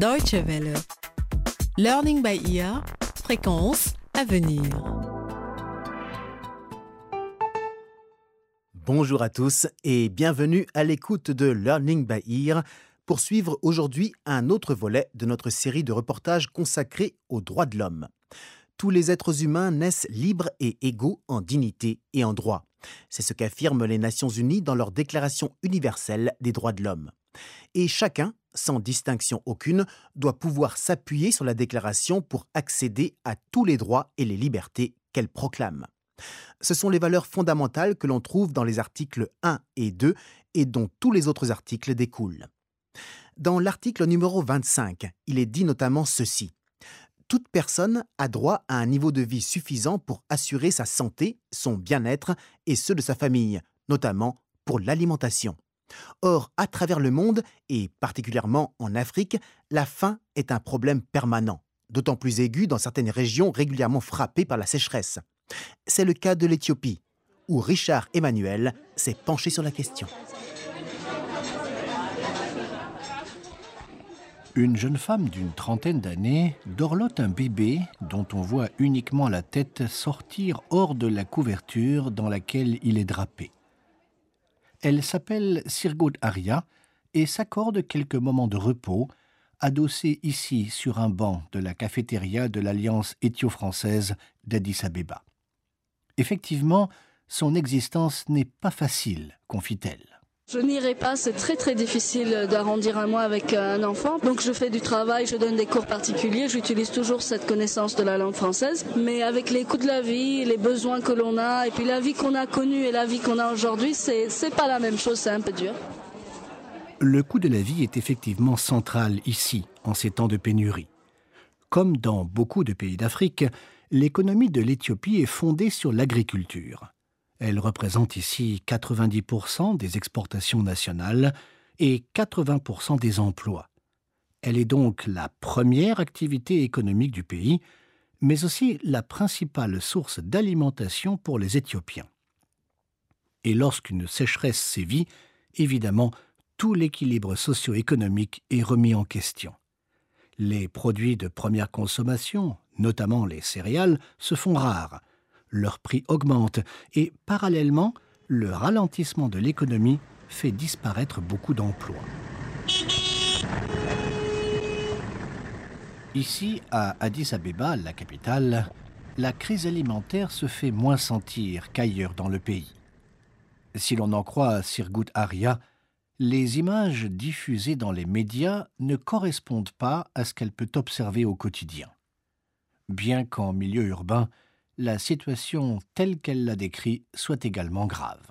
Deutsche Welle. Learning by ear, fréquence à venir. Bonjour à tous et bienvenue à l'écoute de Learning by Ear pour suivre aujourd'hui un autre volet de notre série de reportages consacrés aux droits de l'homme. Tous les êtres humains naissent libres et égaux en dignité et en droit. C'est ce qu'affirment les Nations Unies dans leur Déclaration universelle des droits de l'homme. Et chacun, sans distinction aucune, doit pouvoir s'appuyer sur la déclaration pour accéder à tous les droits et les libertés qu'elle proclame. Ce sont les valeurs fondamentales que l'on trouve dans les articles 1 et 2 et dont tous les autres articles découlent. Dans l'article numéro 25, il est dit notamment ceci. Toute personne a droit à un niveau de vie suffisant pour assurer sa santé, son bien-être et ceux de sa famille, notamment pour l'alimentation. Or, à travers le monde, et particulièrement en Afrique, la faim est un problème permanent, d'autant plus aigu dans certaines régions régulièrement frappées par la sécheresse. C'est le cas de l'Éthiopie, où Richard Emmanuel s'est penché sur la question. Une jeune femme d'une trentaine d'années dorlote un bébé dont on voit uniquement la tête sortir hors de la couverture dans laquelle il est drapé. Elle s'appelle Sirgoud Aria et s'accorde quelques moments de repos, adossée ici sur un banc de la cafétéria de l'Alliance éthio-française d'Addis Abeba. Effectivement, son existence n'est pas facile, confie-t-elle. Je n'irai pas, c'est très très difficile d'arrondir un mois avec un enfant. Donc je fais du travail, je donne des cours particuliers, j'utilise toujours cette connaissance de la langue française. Mais avec les coûts de la vie, les besoins que l'on a, et puis la vie qu'on a connue et la vie qu'on a aujourd'hui, c'est, c'est pas la même chose, c'est un peu dur. Le coût de la vie est effectivement central ici, en ces temps de pénurie. Comme dans beaucoup de pays d'Afrique, l'économie de l'Éthiopie est fondée sur l'agriculture. Elle représente ici 90% des exportations nationales et 80% des emplois. Elle est donc la première activité économique du pays, mais aussi la principale source d'alimentation pour les Éthiopiens. Et lorsqu'une sécheresse sévit, évidemment, tout l'équilibre socio-économique est remis en question. Les produits de première consommation, notamment les céréales, se font rares, leur prix augmente et parallèlement, le ralentissement de l'économie fait disparaître beaucoup d'emplois. Ici, à Addis Abeba, la capitale, la crise alimentaire se fait moins sentir qu'ailleurs dans le pays. Si l'on en croit Sirgut Aria, les images diffusées dans les médias ne correspondent pas à ce qu'elle peut observer au quotidien. Bien qu'en milieu urbain, la situation telle qu'elle l'a décrit soit également grave.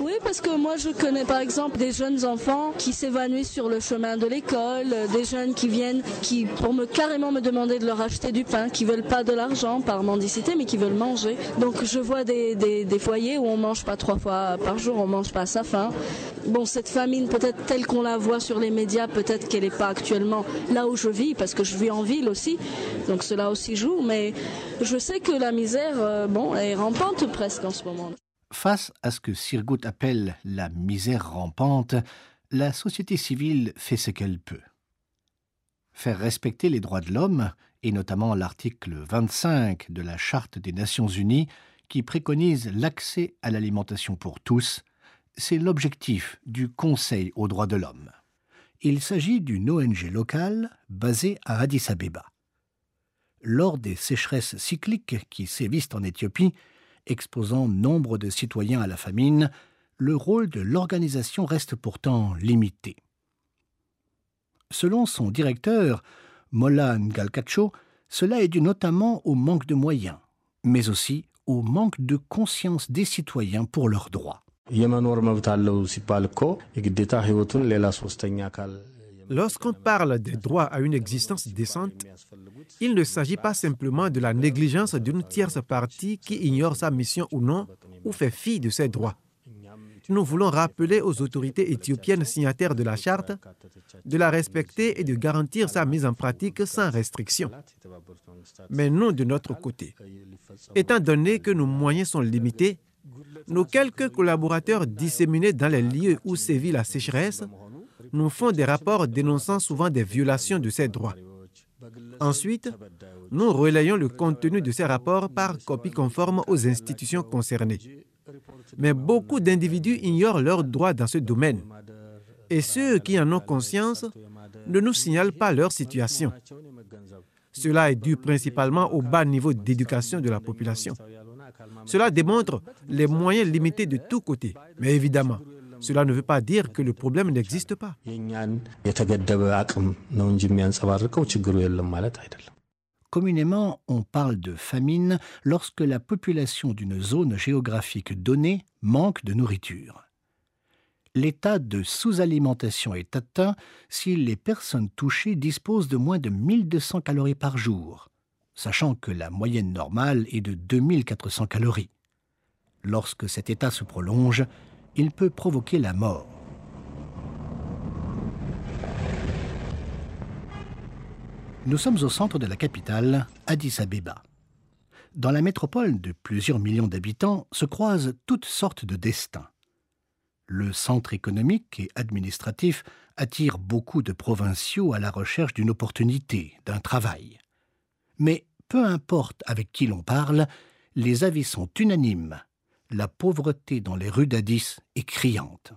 Oui, parce que moi je connais par exemple des jeunes enfants qui s'évanouissent sur le chemin de l'école, des jeunes qui viennent qui pour me carrément me demander de leur acheter du pain, qui veulent pas de l'argent par mendicité mais qui veulent manger. Donc je vois des, des, des foyers où on mange pas trois fois par jour, on mange pas à sa faim. Bon, cette famine peut-être telle qu'on la voit sur les médias, peut-être qu'elle n'est pas actuellement là où je vis, parce que je vis en ville aussi, donc cela aussi joue, mais je sais que la misère, euh, bon, est rampante presque en ce moment. Face à ce que Sirgut appelle la misère rampante, la société civile fait ce qu'elle peut. Faire respecter les droits de l'homme, et notamment l'article 25 de la Charte des Nations Unies, qui préconise l'accès à l'alimentation pour tous, c'est l'objectif du Conseil aux droits de l'homme. Il s'agit d'une ONG locale basée à Addis Abeba. Lors des sécheresses cycliques qui sévissent en Éthiopie, exposant nombre de citoyens à la famine, le rôle de l'organisation reste pourtant limité. Selon son directeur, Mola Ngalkacho, cela est dû notamment au manque de moyens, mais aussi au manque de conscience des citoyens pour leurs droits. Lorsqu'on parle des droits à une existence décente, il ne s'agit pas simplement de la négligence d'une tierce partie qui ignore sa mission ou non, ou fait fi de ses droits. Nous voulons rappeler aux autorités éthiopiennes signataires de la charte de la respecter et de garantir sa mise en pratique sans restriction. Mais nous, de notre côté, étant donné que nos moyens sont limités, nos quelques collaborateurs disséminés dans les lieux où sévit la sécheresse nous font des rapports dénonçant souvent des violations de ces droits. Ensuite, nous relayons le contenu de ces rapports par copie conforme aux institutions concernées. Mais beaucoup d'individus ignorent leurs droits dans ce domaine. Et ceux qui en ont conscience ne nous signalent pas leur situation. Cela est dû principalement au bas niveau d'éducation de la population. Cela démontre les moyens limités de tous côtés. Mais évidemment, cela ne veut pas dire que le problème n'existe pas. Communément, on parle de famine lorsque la population d'une zone géographique donnée manque de nourriture. L'état de sous-alimentation est atteint si les personnes touchées disposent de moins de 1200 calories par jour, sachant que la moyenne normale est de 2400 calories. Lorsque cet état se prolonge, il peut provoquer la mort. Nous sommes au centre de la capitale, Addis Abeba. Dans la métropole de plusieurs millions d'habitants se croisent toutes sortes de destins. Le centre économique et administratif attire beaucoup de provinciaux à la recherche d'une opportunité, d'un travail. Mais peu importe avec qui l'on parle, les avis sont unanimes la pauvreté dans les rues d'Addis est criante.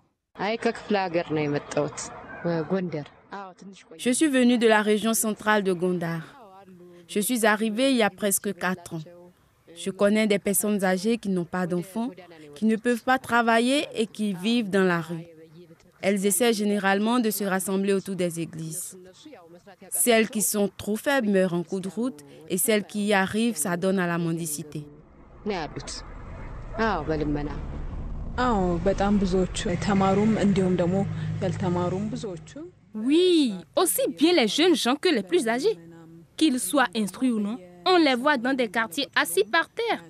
Je suis venu de la région centrale de Gondar. Je suis arrivé il y a presque quatre ans. Je connais des personnes âgées qui n'ont pas d'enfants, qui ne peuvent pas travailler et qui vivent dans la rue. Elles essaient généralement de se rassembler autour des églises. Celles qui sont trop faibles meurent en coup de route et celles qui y arrivent s'adonnent à la mendicité. Oui, aussi bien les jeunes gens que les plus âgés. Qu'ils soient instruits ou non, on les voit dans des quartiers assis par terre.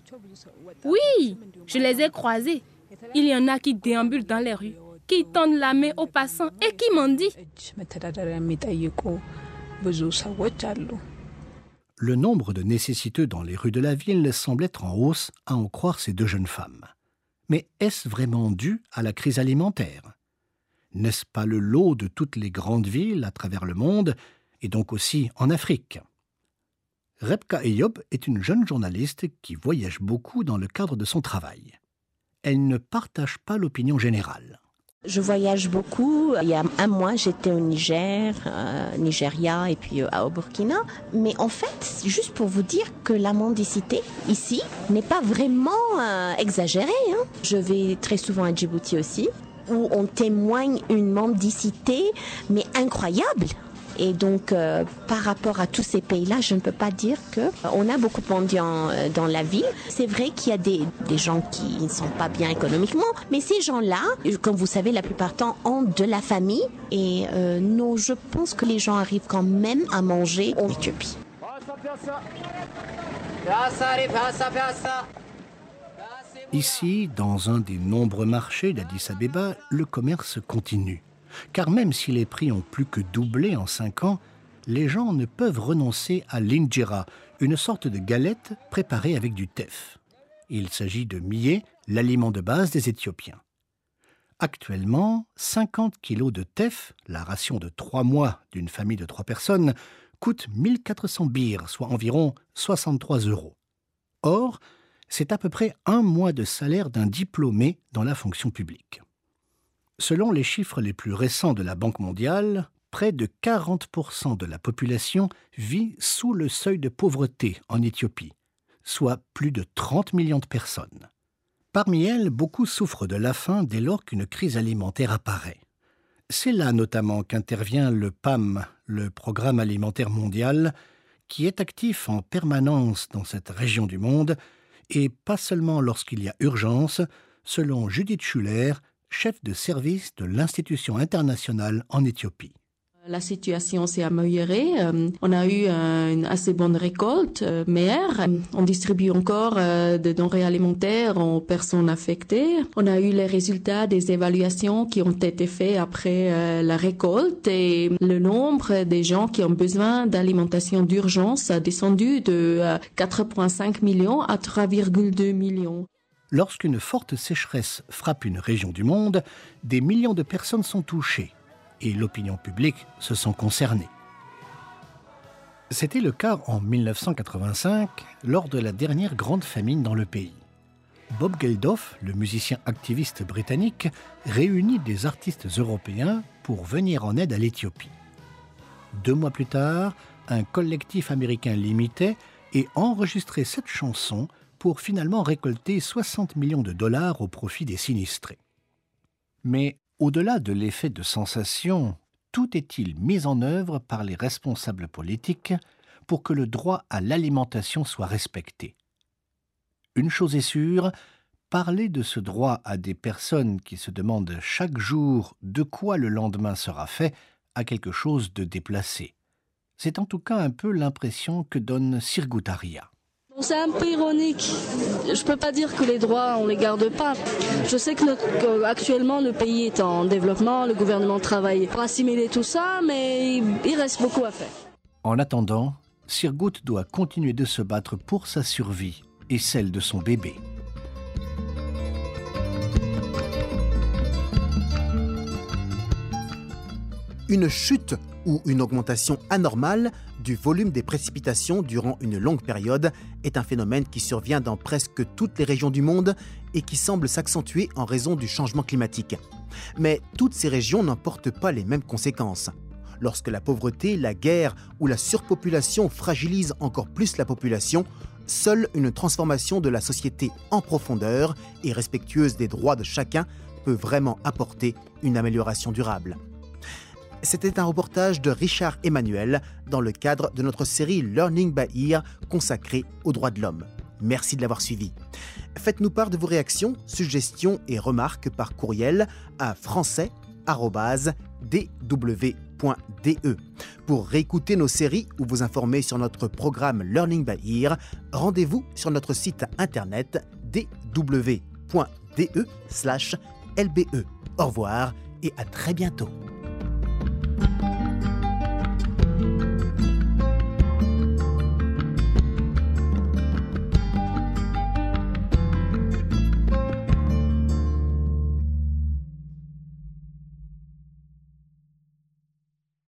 Oui, je les ai croisés. Il y en a qui déambulent dans les rues, qui tendent la main aux passants et qui mendient. Le nombre de nécessiteux dans les rues de la ville semble être en hausse, à en croire ces deux jeunes femmes. Mais est-ce vraiment dû à la crise alimentaire? N'est-ce pas le lot de toutes les grandes villes à travers le monde, et donc aussi en Afrique? Rebka Eyob est une jeune journaliste qui voyage beaucoup dans le cadre de son travail. Elle ne partage pas l'opinion générale. Je voyage beaucoup. Il y a un mois, j'étais au Niger, euh, Nigeria et puis euh, au Burkina. Mais en fait, juste pour vous dire que la mendicité ici n'est pas vraiment euh, exagérée. Hein. Je vais très souvent à Djibouti aussi, où on témoigne une mendicité, mais incroyable. Et donc, euh, par rapport à tous ces pays-là, je ne peux pas dire que euh, on a beaucoup de mendiants euh, dans la ville. C'est vrai qu'il y a des, des, gens qui ne sont pas bien économiquement, mais ces gens-là, comme vous savez, la plupart du temps ont de la famille. Et euh, non, je pense que les gens arrivent quand même à manger en Éthiopie. Ici, dans un des nombreux marchés d'Addis Abeba, le commerce continue. Car même si les prix ont plus que doublé en cinq ans, les gens ne peuvent renoncer à l'injera, une sorte de galette préparée avec du teff. Il s'agit de millet, l'aliment de base des Éthiopiens. Actuellement, 50 kilos de teff, la ration de trois mois d'une famille de trois personnes, coûte 1400 bires, soit environ 63 euros. Or, c'est à peu près un mois de salaire d'un diplômé dans la fonction publique. Selon les chiffres les plus récents de la Banque mondiale, près de 40% de la population vit sous le seuil de pauvreté en Éthiopie, soit plus de 30 millions de personnes. Parmi elles, beaucoup souffrent de la faim dès lors qu'une crise alimentaire apparaît. C'est là notamment qu'intervient le PAM, le Programme alimentaire mondial, qui est actif en permanence dans cette région du monde, et pas seulement lorsqu'il y a urgence, selon Judith Schuller, chef de service de l'institution internationale en Éthiopie. La situation s'est améliorée. Euh, on a eu une assez bonne récolte euh, meilleure. On distribue encore euh, de denrées alimentaires aux personnes affectées. On a eu les résultats des évaluations qui ont été faites après la récolte et le nombre des gens qui ont besoin d'alimentation d'urgence a descendu de 4,5 millions à 3,2 millions. Lorsqu'une forte sécheresse frappe une région du monde, des millions de personnes sont touchées et l'opinion publique se sont concernés. C'était le cas en 1985, lors de la dernière grande famine dans le pays. Bob Geldof, le musicien activiste britannique, réunit des artistes européens pour venir en aide à l'Éthiopie. Deux mois plus tard, un collectif américain l'imitait et enregistrait cette chanson pour finalement récolter 60 millions de dollars au profit des sinistrés. Mais au-delà de l'effet de sensation, tout est-il mis en œuvre par les responsables politiques pour que le droit à l'alimentation soit respecté? Une chose est sûre, parler de ce droit à des personnes qui se demandent chaque jour de quoi le lendemain sera fait a quelque chose de déplacé. C'est en tout cas un peu l'impression que donne Sirgutaria. C'est un peu ironique. Je ne peux pas dire que les droits, on ne les garde pas. Je sais que notre, actuellement, le pays est en développement, le gouvernement travaille pour assimiler tout ça, mais il reste beaucoup à faire. En attendant, Sirgut doit continuer de se battre pour sa survie et celle de son bébé. Une chute ou une augmentation anormale du volume des précipitations durant une longue période est un phénomène qui survient dans presque toutes les régions du monde et qui semble s'accentuer en raison du changement climatique. Mais toutes ces régions n'en portent pas les mêmes conséquences. Lorsque la pauvreté, la guerre ou la surpopulation fragilisent encore plus la population, seule une transformation de la société en profondeur et respectueuse des droits de chacun peut vraiment apporter une amélioration durable. C'était un reportage de Richard Emmanuel dans le cadre de notre série Learning by Ear consacrée aux droits de l'homme. Merci de l'avoir suivi. Faites-nous part de vos réactions, suggestions et remarques par courriel à français.dw.de. Pour réécouter nos séries ou vous informer sur notre programme Learning by Ear, rendez-vous sur notre site internet dw.de/lbe. Au revoir et à très bientôt. thank you